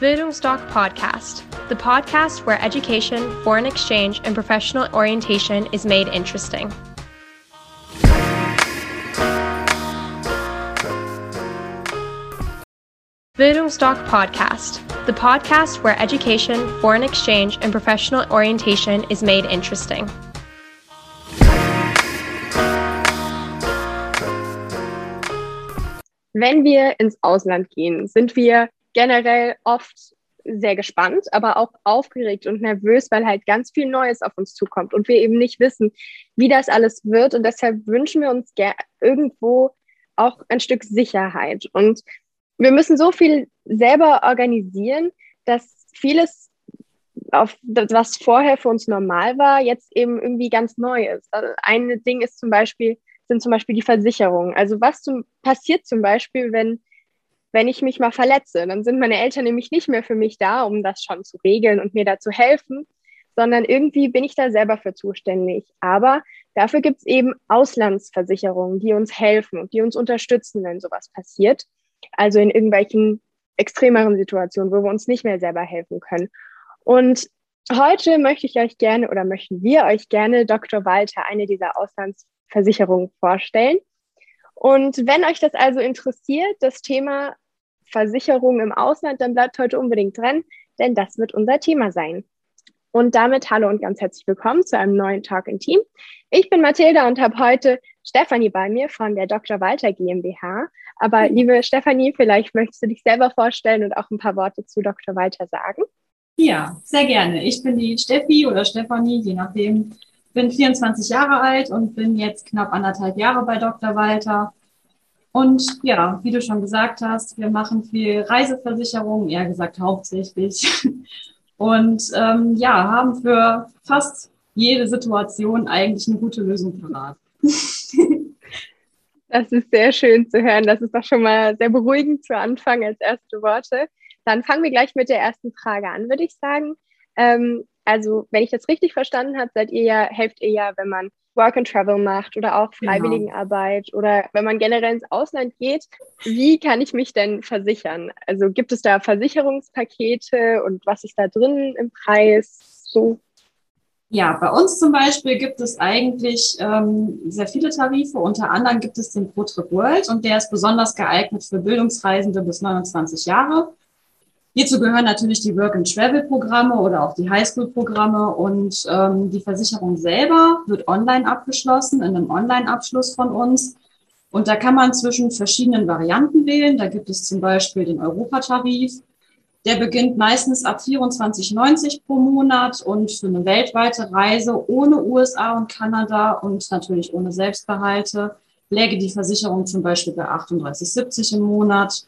Bildungsdoc Podcast, the podcast where education, foreign exchange, and professional orientation is made interesting. Bildungsdoc Podcast, the podcast where education, foreign exchange, and professional orientation is made interesting. Wenn wir ins Ausland gehen, sind wir generell oft sehr gespannt, aber auch aufgeregt und nervös, weil halt ganz viel Neues auf uns zukommt und wir eben nicht wissen, wie das alles wird. Und deshalb wünschen wir uns irgendwo auch ein Stück Sicherheit. Und wir müssen so viel selber organisieren, dass vieles, auf was vorher für uns normal war, jetzt eben irgendwie ganz neu ist. Also ein Ding ist zum Beispiel, sind zum Beispiel die Versicherungen. Also was zum, passiert zum Beispiel, wenn wenn ich mich mal verletze, dann sind meine Eltern nämlich nicht mehr für mich da, um das schon zu regeln und mir da zu helfen, sondern irgendwie bin ich da selber für zuständig. Aber dafür gibt es eben Auslandsversicherungen, die uns helfen und die uns unterstützen, wenn sowas passiert. Also in irgendwelchen extremeren Situationen, wo wir uns nicht mehr selber helfen können. Und heute möchte ich euch gerne oder möchten wir euch gerne Dr. Walter, eine dieser Auslandsversicherungen, vorstellen. Und wenn euch das also interessiert, das Thema Versicherung im Ausland, dann bleibt heute unbedingt dran, denn das wird unser Thema sein. Und damit hallo und ganz herzlich willkommen zu einem neuen Talk in Team. Ich bin Mathilda und habe heute Stefanie bei mir von der Dr. Walter GmbH. Aber liebe Stefanie, vielleicht möchtest du dich selber vorstellen und auch ein paar Worte zu Dr. Walter sagen. Ja, sehr gerne. Ich bin die Steffi oder Stefanie, je nachdem, bin 24 Jahre alt und bin jetzt knapp anderthalb Jahre bei Dr. Walter. Und ja, wie du schon gesagt hast, wir machen viel Reiseversicherung, eher gesagt hauptsächlich. Und ähm, ja, haben für fast jede Situation eigentlich eine gute Lösung parat. Das ist sehr schön zu hören. Das ist doch schon mal sehr beruhigend zu Anfang als erste Worte. Dann fangen wir gleich mit der ersten Frage an, würde ich sagen. Ähm, also, wenn ich das richtig verstanden habe, seid ihr ja, helft ihr ja, wenn man Work and Travel macht oder auch genau. Freiwilligenarbeit genau. oder wenn man generell ins Ausland geht. Wie kann ich mich denn versichern? Also gibt es da Versicherungspakete und was ist da drin im Preis? So. Ja, bei uns zum Beispiel gibt es eigentlich ähm, sehr viele Tarife. Unter anderem gibt es den ProTrip World und der ist besonders geeignet für Bildungsreisende bis 29 Jahre. Hierzu gehören natürlich die Work-and-Travel-Programme oder auch die Highschool-Programme und ähm, die Versicherung selber wird online abgeschlossen, in einem Online-Abschluss von uns. Und da kann man zwischen verschiedenen Varianten wählen. Da gibt es zum Beispiel den Europatarif. Der beginnt meistens ab 24,90 pro Monat und für eine weltweite Reise ohne USA und Kanada und natürlich ohne Selbstbehalte läge die Versicherung zum Beispiel bei 38,70 im Monat.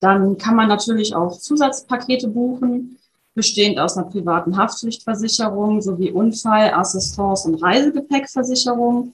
Dann kann man natürlich auch Zusatzpakete buchen, bestehend aus einer privaten Haftpflichtversicherung sowie Unfall-, Assistance- und Reisegepäckversicherung.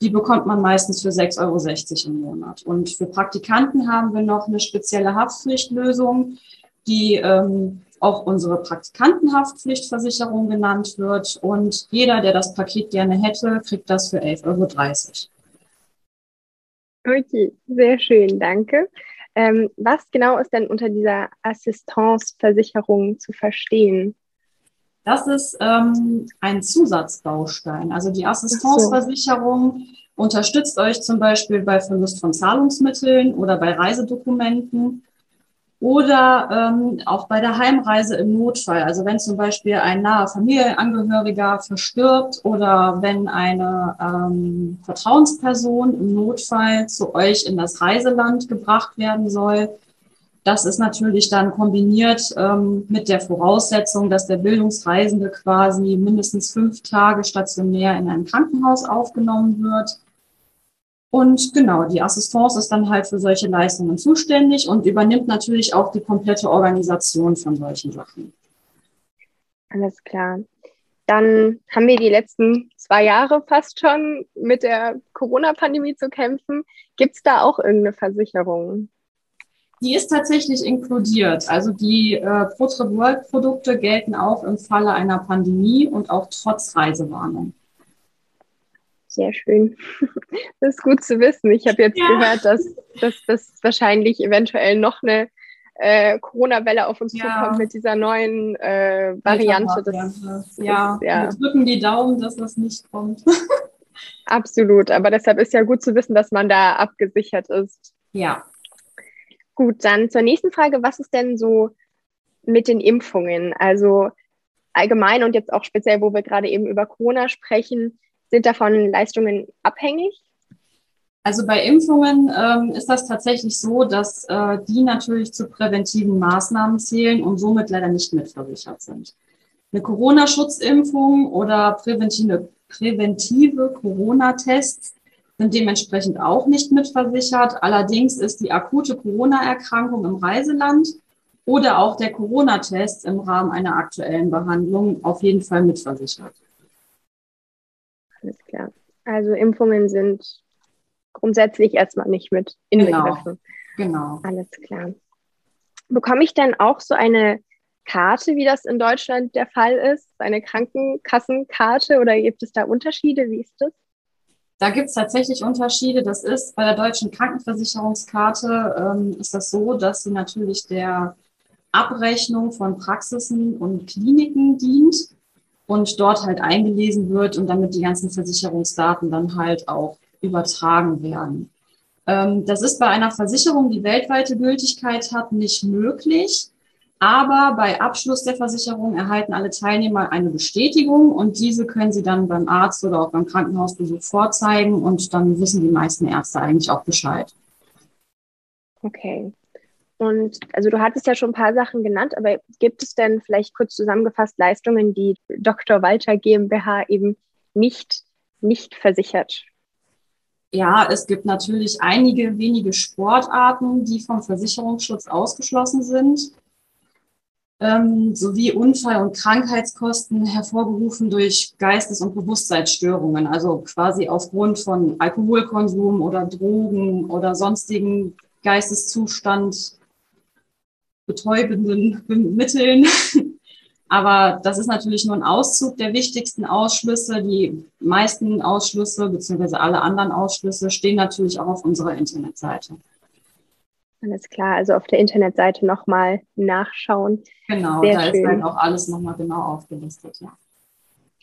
Die bekommt man meistens für 6,60 Euro im Monat. Und für Praktikanten haben wir noch eine spezielle Haftpflichtlösung, die ähm, auch unsere Praktikantenhaftpflichtversicherung genannt wird. Und jeder, der das Paket gerne hätte, kriegt das für 11,30 Euro. Okay, sehr schön, danke. Ähm, was genau ist denn unter dieser Assistenzversicherung zu verstehen? Das ist ähm, ein Zusatzbaustein. Also die Assistenzversicherung so. unterstützt euch zum Beispiel bei Verlust von Zahlungsmitteln oder bei Reisedokumenten oder ähm, auch bei der Heimreise im Notfall. Also wenn zum Beispiel ein naher Familienangehöriger verstirbt oder wenn eine ähm, Vertrauensperson im Notfall zu euch in das Reiseland gebracht werden soll. Das ist natürlich dann kombiniert ähm, mit der Voraussetzung, dass der Bildungsreisende quasi mindestens fünf Tage stationär in einem Krankenhaus aufgenommen wird und genau, die Assistance ist dann halt für solche Leistungen zuständig und übernimmt natürlich auch die komplette Organisation von solchen Sachen. Alles klar. Dann haben wir die letzten zwei Jahre fast schon mit der Corona-Pandemie zu kämpfen. Gibt es da auch irgendeine Versicherung? Die ist tatsächlich inkludiert. Also die äh, ProTrip World Produkte gelten auch im Falle einer Pandemie und auch trotz Reisewarnung. Sehr schön. Das ist gut zu wissen. Ich habe jetzt ja. gehört, dass, dass das wahrscheinlich eventuell noch eine äh, Corona-Welle auf uns ja. zukommt mit dieser neuen äh, Variante. Das, ja, ist, ja. wir drücken die Daumen, dass das nicht kommt. Absolut, aber deshalb ist ja gut zu wissen, dass man da abgesichert ist. Ja. Gut, dann zur nächsten Frage. Was ist denn so mit den Impfungen? Also allgemein und jetzt auch speziell, wo wir gerade eben über Corona sprechen, sind davon Leistungen abhängig? Also bei Impfungen ähm, ist das tatsächlich so, dass äh, die natürlich zu präventiven Maßnahmen zählen und somit leider nicht mitversichert sind. Eine Corona-Schutzimpfung oder präventive, präventive Corona-Tests sind dementsprechend auch nicht mitversichert. Allerdings ist die akute Corona-Erkrankung im Reiseland oder auch der Corona-Test im Rahmen einer aktuellen Behandlung auf jeden Fall mitversichert. Alles klar. Also Impfungen sind grundsätzlich erstmal nicht mit inbegriffen. Genau. genau. Alles klar. Bekomme ich dann auch so eine Karte, wie das in Deutschland der Fall ist? Eine Krankenkassenkarte oder gibt es da Unterschiede? Wie ist das? Da gibt es tatsächlich Unterschiede. Das ist bei der deutschen Krankenversicherungskarte ähm, ist das so, dass sie natürlich der Abrechnung von Praxisen und Kliniken dient und dort halt eingelesen wird und damit die ganzen Versicherungsdaten dann halt auch übertragen werden. Ähm, das ist bei einer Versicherung, die weltweite Gültigkeit hat, nicht möglich. Aber bei Abschluss der Versicherung erhalten alle Teilnehmer eine Bestätigung und diese können sie dann beim Arzt oder auch beim Krankenhausbesuch vorzeigen und dann wissen die meisten Ärzte eigentlich auch Bescheid. Okay. Und also du hattest ja schon ein paar Sachen genannt, aber gibt es denn vielleicht kurz zusammengefasst Leistungen, die Dr. Walter GmbH eben nicht, nicht versichert? Ja, es gibt natürlich einige wenige Sportarten, die vom Versicherungsschutz ausgeschlossen sind, ähm, sowie Unfall- und Krankheitskosten hervorgerufen durch Geistes- und Bewusstseinsstörungen, also quasi aufgrund von Alkoholkonsum oder Drogen oder sonstigen Geisteszustand betäubenden Mitteln Aber das ist natürlich nur ein Auszug der wichtigsten Ausschlüsse. Die meisten Ausschlüsse beziehungsweise alle anderen Ausschlüsse stehen natürlich auch auf unserer Internetseite. Alles klar, also auf der Internetseite nochmal nachschauen. Genau, Sehr da schön. ist halt auch alles nochmal genau aufgelistet, ja.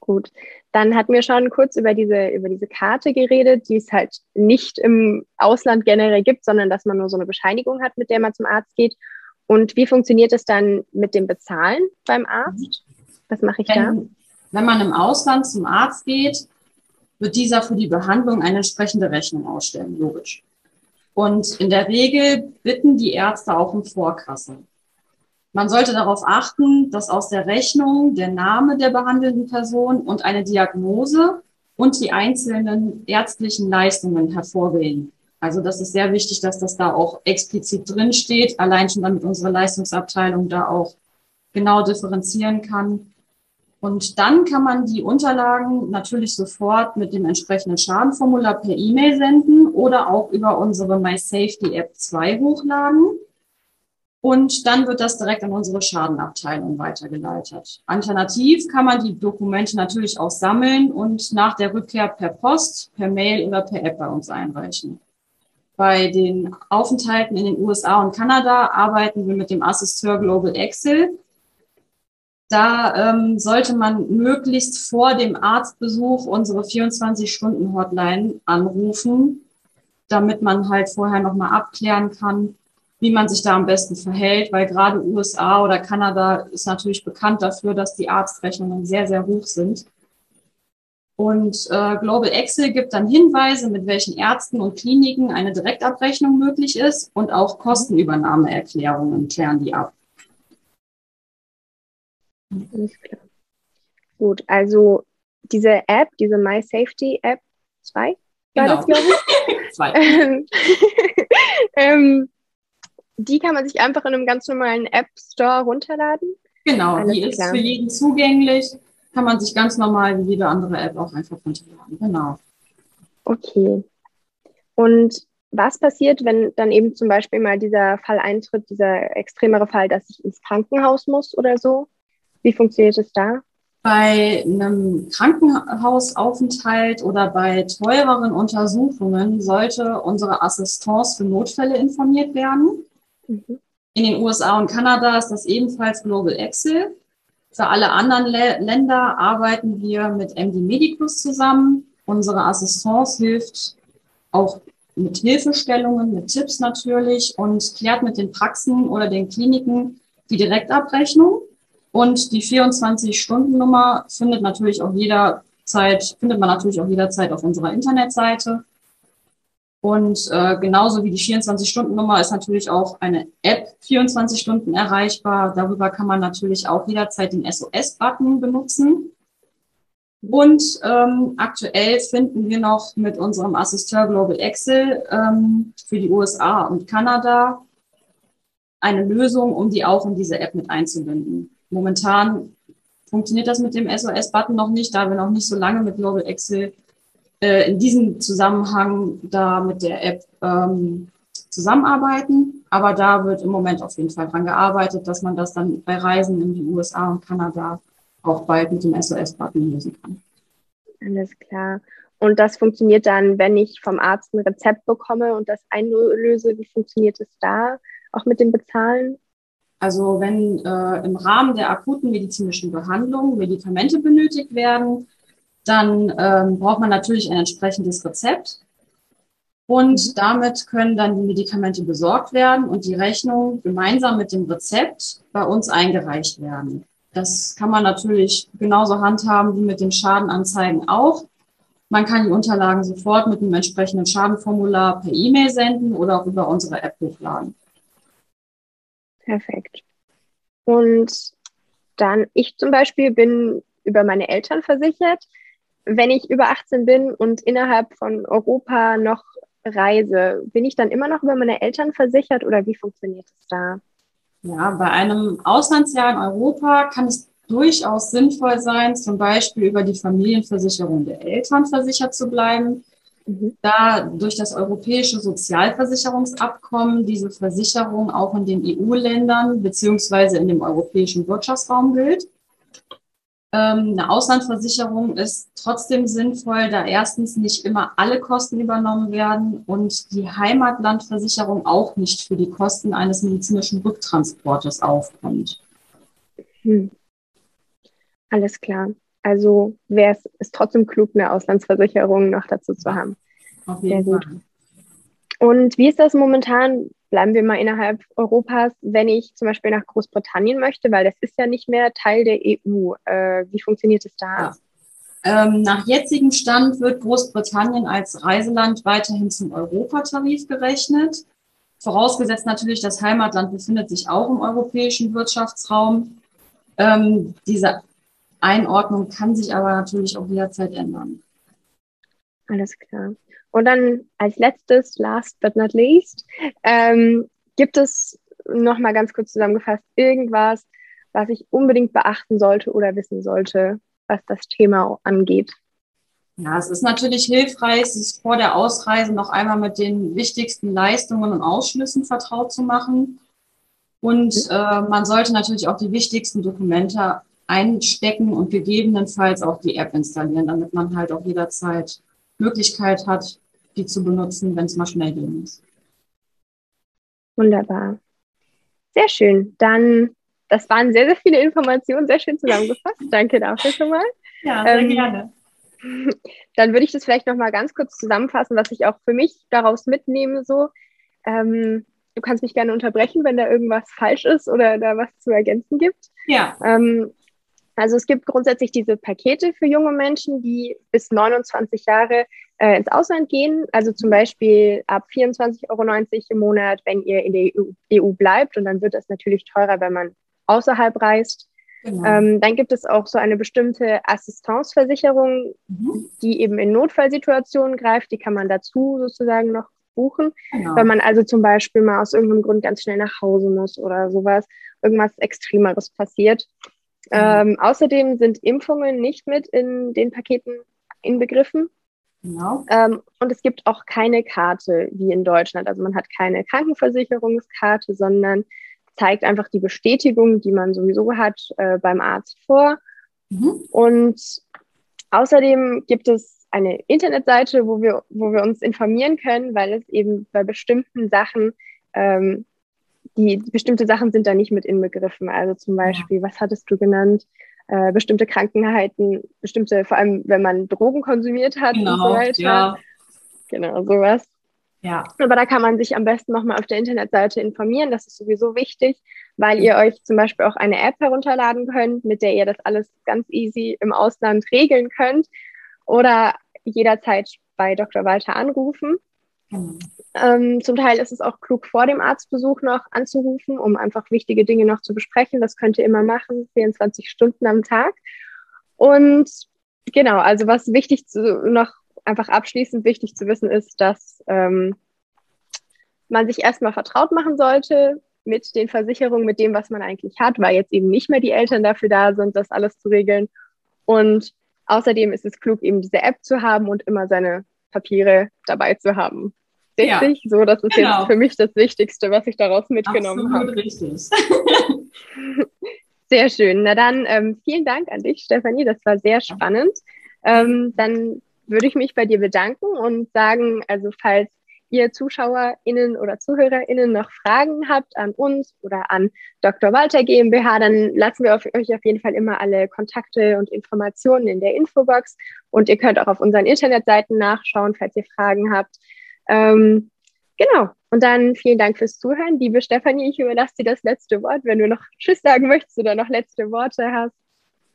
Gut, dann hatten wir schon kurz über diese, über diese Karte geredet, die es halt nicht im Ausland generell gibt, sondern dass man nur so eine Bescheinigung hat, mit der man zum Arzt geht. Und wie funktioniert es dann mit dem Bezahlen beim Arzt? Was mache ich wenn, da? Wenn man im Ausland zum Arzt geht, wird dieser für die Behandlung eine entsprechende Rechnung ausstellen, logisch. Und in der Regel bitten die Ärzte auch um Vorkasse. Man sollte darauf achten, dass aus der Rechnung der Name der behandelnden Person und eine Diagnose und die einzelnen ärztlichen Leistungen hervorgehen. Also das ist sehr wichtig, dass das da auch explizit drin steht, allein schon damit unsere Leistungsabteilung da auch genau differenzieren kann. Und dann kann man die Unterlagen natürlich sofort mit dem entsprechenden Schadenformular per E-Mail senden oder auch über unsere MySafety App 2 hochladen. Und dann wird das direkt an unsere Schadenabteilung weitergeleitet. Alternativ kann man die Dokumente natürlich auch sammeln und nach der Rückkehr per Post, per Mail oder per App bei uns einreichen. Bei den Aufenthalten in den USA und Kanada arbeiten wir mit dem Assisteur Global Excel. Da ähm, sollte man möglichst vor dem Arztbesuch unsere 24-Stunden-Hotline anrufen, damit man halt vorher nochmal abklären kann, wie man sich da am besten verhält, weil gerade USA oder Kanada ist natürlich bekannt dafür, dass die Arztrechnungen sehr, sehr hoch sind. Und äh, Global Excel gibt dann Hinweise, mit welchen Ärzten und Kliniken eine Direktabrechnung möglich ist und auch Kostenübernahmeerklärungen klären die ab. Klar. Gut, also diese App, diese My Safety App 2, war genau. das, glaube ich? Zwei. ähm, die kann man sich einfach in einem ganz normalen App Store runterladen. Genau, Alles die klar. ist für jeden zugänglich kann man sich ganz normal wie jede andere App auch einfach runterladen. Genau. Okay. Und was passiert, wenn dann eben zum Beispiel mal dieser Fall eintritt, dieser extremere Fall, dass ich ins Krankenhaus muss oder so? Wie funktioniert es da? Bei einem Krankenhausaufenthalt oder bei teureren Untersuchungen sollte unsere Assistance für Notfälle informiert werden. Mhm. In den USA und Kanada ist das ebenfalls Global Excel. Für alle anderen Le Länder arbeiten wir mit MD Medicus zusammen. Unsere Assistance hilft auch mit Hilfestellungen, mit Tipps natürlich und klärt mit den Praxen oder den Kliniken die Direktabrechnung. Und die 24-Stunden-Nummer findet natürlich auch jederzeit, findet man natürlich auch jederzeit auf unserer Internetseite. Und äh, genauso wie die 24-Stunden-Nummer ist natürlich auch eine App 24 Stunden erreichbar. Darüber kann man natürlich auch jederzeit den SOS-Button benutzen. Und ähm, aktuell finden wir noch mit unserem Assisteur Global Excel ähm, für die USA und Kanada eine Lösung, um die auch in diese App mit einzubinden. Momentan funktioniert das mit dem SOS-Button noch nicht, da wir noch nicht so lange mit Global Excel äh, in diesem Zusammenhang da mit der App ähm, zusammenarbeiten. Aber da wird im Moment auf jeden Fall dran gearbeitet, dass man das dann bei Reisen in die USA und Kanada auch bald mit dem SOS-Button lösen kann. Alles klar. Und das funktioniert dann, wenn ich vom Arzt ein Rezept bekomme und das einlöse. Wie funktioniert es da? Auch mit dem Bezahlen? Also wenn äh, im Rahmen der akuten medizinischen Behandlung Medikamente benötigt werden, dann ähm, braucht man natürlich ein entsprechendes Rezept. Und damit können dann die Medikamente besorgt werden und die Rechnung gemeinsam mit dem Rezept bei uns eingereicht werden. Das kann man natürlich genauso handhaben wie mit den Schadenanzeigen auch. Man kann die Unterlagen sofort mit einem entsprechenden Schadenformular per E-Mail senden oder auch über unsere App hochladen. Perfekt. Und dann, ich zum Beispiel bin über meine Eltern versichert. Wenn ich über 18 bin und innerhalb von Europa noch reise, bin ich dann immer noch über meine Eltern versichert oder wie funktioniert es da? Ja, bei einem Auslandsjahr in Europa kann es durchaus sinnvoll sein, zum Beispiel über die Familienversicherung der Eltern versichert zu bleiben, mhm. da durch das europäische Sozialversicherungsabkommen diese Versicherung auch in den EU-Ländern beziehungsweise in dem europäischen Wirtschaftsraum gilt. Ähm, eine Auslandsversicherung ist trotzdem sinnvoll, da erstens nicht immer alle Kosten übernommen werden und die Heimatlandversicherung auch nicht für die Kosten eines medizinischen Rücktransportes aufkommt. Hm. Alles klar. Also wäre es ist trotzdem klug, eine Auslandsversicherung noch dazu zu haben. Auf jeden Sehr gut. Fall. Und wie ist das momentan? Bleiben wir mal innerhalb Europas, wenn ich zum Beispiel nach Großbritannien möchte, weil das ist ja nicht mehr Teil der EU. Äh, wie funktioniert es da? Ja. Ähm, nach jetzigem Stand wird Großbritannien als Reiseland weiterhin zum Europatarif gerechnet. Vorausgesetzt natürlich, das Heimatland befindet sich auch im europäischen Wirtschaftsraum. Ähm, diese Einordnung kann sich aber natürlich auch jederzeit ändern. Alles klar. Und dann als letztes, last but not least, ähm, gibt es noch mal ganz kurz zusammengefasst irgendwas, was ich unbedingt beachten sollte oder wissen sollte, was das Thema angeht? Ja, es ist natürlich hilfreich, sich vor der Ausreise noch einmal mit den wichtigsten Leistungen und Ausschlüssen vertraut zu machen. Und mhm. äh, man sollte natürlich auch die wichtigsten Dokumente einstecken und gegebenenfalls auch die App installieren, damit man halt auch jederzeit Möglichkeit hat, die zu benutzen, wenn es mal schnell gehen muss. Wunderbar. Sehr schön. Dann, das waren sehr, sehr viele Informationen, sehr schön zusammengefasst. Danke dafür schon mal. Ja, sehr ähm, gerne. Dann würde ich das vielleicht noch mal ganz kurz zusammenfassen, was ich auch für mich daraus mitnehme. So, ähm, du kannst mich gerne unterbrechen, wenn da irgendwas falsch ist oder da was zu ergänzen gibt. Ja. Ähm, also es gibt grundsätzlich diese Pakete für junge Menschen, die bis 29 Jahre äh, ins Ausland gehen. Also zum Beispiel ab 24,90 Euro im Monat, wenn ihr in der EU, EU, bleibt. Und dann wird das natürlich teurer, wenn man außerhalb reist. Genau. Ähm, dann gibt es auch so eine bestimmte Assistanceversicherung, mhm. die eben in Notfallsituationen greift. Die kann man dazu sozusagen noch buchen. Genau. Wenn man also zum Beispiel mal aus irgendeinem Grund ganz schnell nach Hause muss oder sowas, irgendwas Extremeres passiert. Mhm. Ähm, außerdem sind Impfungen nicht mit in den Paketen inbegriffen. Genau. Ähm, und es gibt auch keine Karte wie in Deutschland. Also man hat keine Krankenversicherungskarte, sondern zeigt einfach die Bestätigung, die man sowieso hat, äh, beim Arzt vor. Mhm. Und außerdem gibt es eine Internetseite, wo wir, wo wir uns informieren können, weil es eben bei bestimmten Sachen ähm, die bestimmte Sachen sind da nicht mit inbegriffen. Also zum Beispiel, ja. was hattest du genannt? Äh, bestimmte Krankheiten, bestimmte, vor allem wenn man Drogen konsumiert hat genau, und so weiter. Ja. Genau, sowas. Ja. Aber da kann man sich am besten nochmal auf der Internetseite informieren. Das ist sowieso wichtig, weil ihr euch zum Beispiel auch eine App herunterladen könnt, mit der ihr das alles ganz easy im Ausland regeln könnt oder jederzeit bei Dr. Walter anrufen. Ähm, zum Teil ist es auch klug, vor dem Arztbesuch noch anzurufen, um einfach wichtige Dinge noch zu besprechen. Das könnt ihr immer machen, 24 Stunden am Tag. Und genau, also was wichtig zu, noch einfach abschließend wichtig zu wissen ist, dass ähm, man sich erstmal vertraut machen sollte mit den Versicherungen, mit dem, was man eigentlich hat, weil jetzt eben nicht mehr die Eltern dafür da sind, das alles zu regeln. Und außerdem ist es klug, eben diese App zu haben und immer seine Papiere dabei zu haben. Richtig? Ja, so, das ist genau. jetzt für mich das Wichtigste, was ich daraus mitgenommen habe. richtig. Sehr schön. Na dann, ähm, vielen Dank an dich, Stefanie. Das war sehr spannend. Ähm, dann würde ich mich bei dir bedanken und sagen, also falls ihr ZuschauerInnen oder ZuhörerInnen noch Fragen habt an uns oder an Dr. Walter GmbH, dann lassen wir auf, euch auf jeden Fall immer alle Kontakte und Informationen in der Infobox und ihr könnt auch auf unseren Internetseiten nachschauen, falls ihr Fragen habt. Ähm, genau. Und dann vielen Dank fürs Zuhören. Liebe Stefanie, ich überlasse dir das letzte Wort, wenn du noch Tschüss sagen möchtest oder noch letzte Worte hast.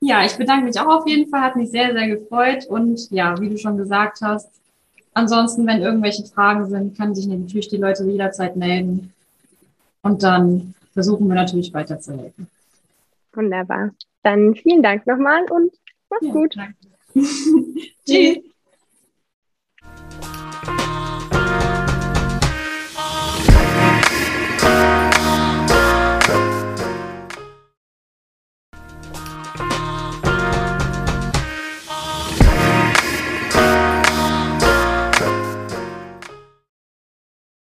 Ja, ich bedanke mich auch auf jeden Fall, hat mich sehr, sehr gefreut. Und ja, wie du schon gesagt hast, ansonsten, wenn irgendwelche Fragen sind, können sich natürlich die Leute jederzeit melden. Und dann versuchen wir natürlich weiterzuhelfen. Wunderbar. Dann vielen Dank nochmal und mach's ja, gut. Tschüss.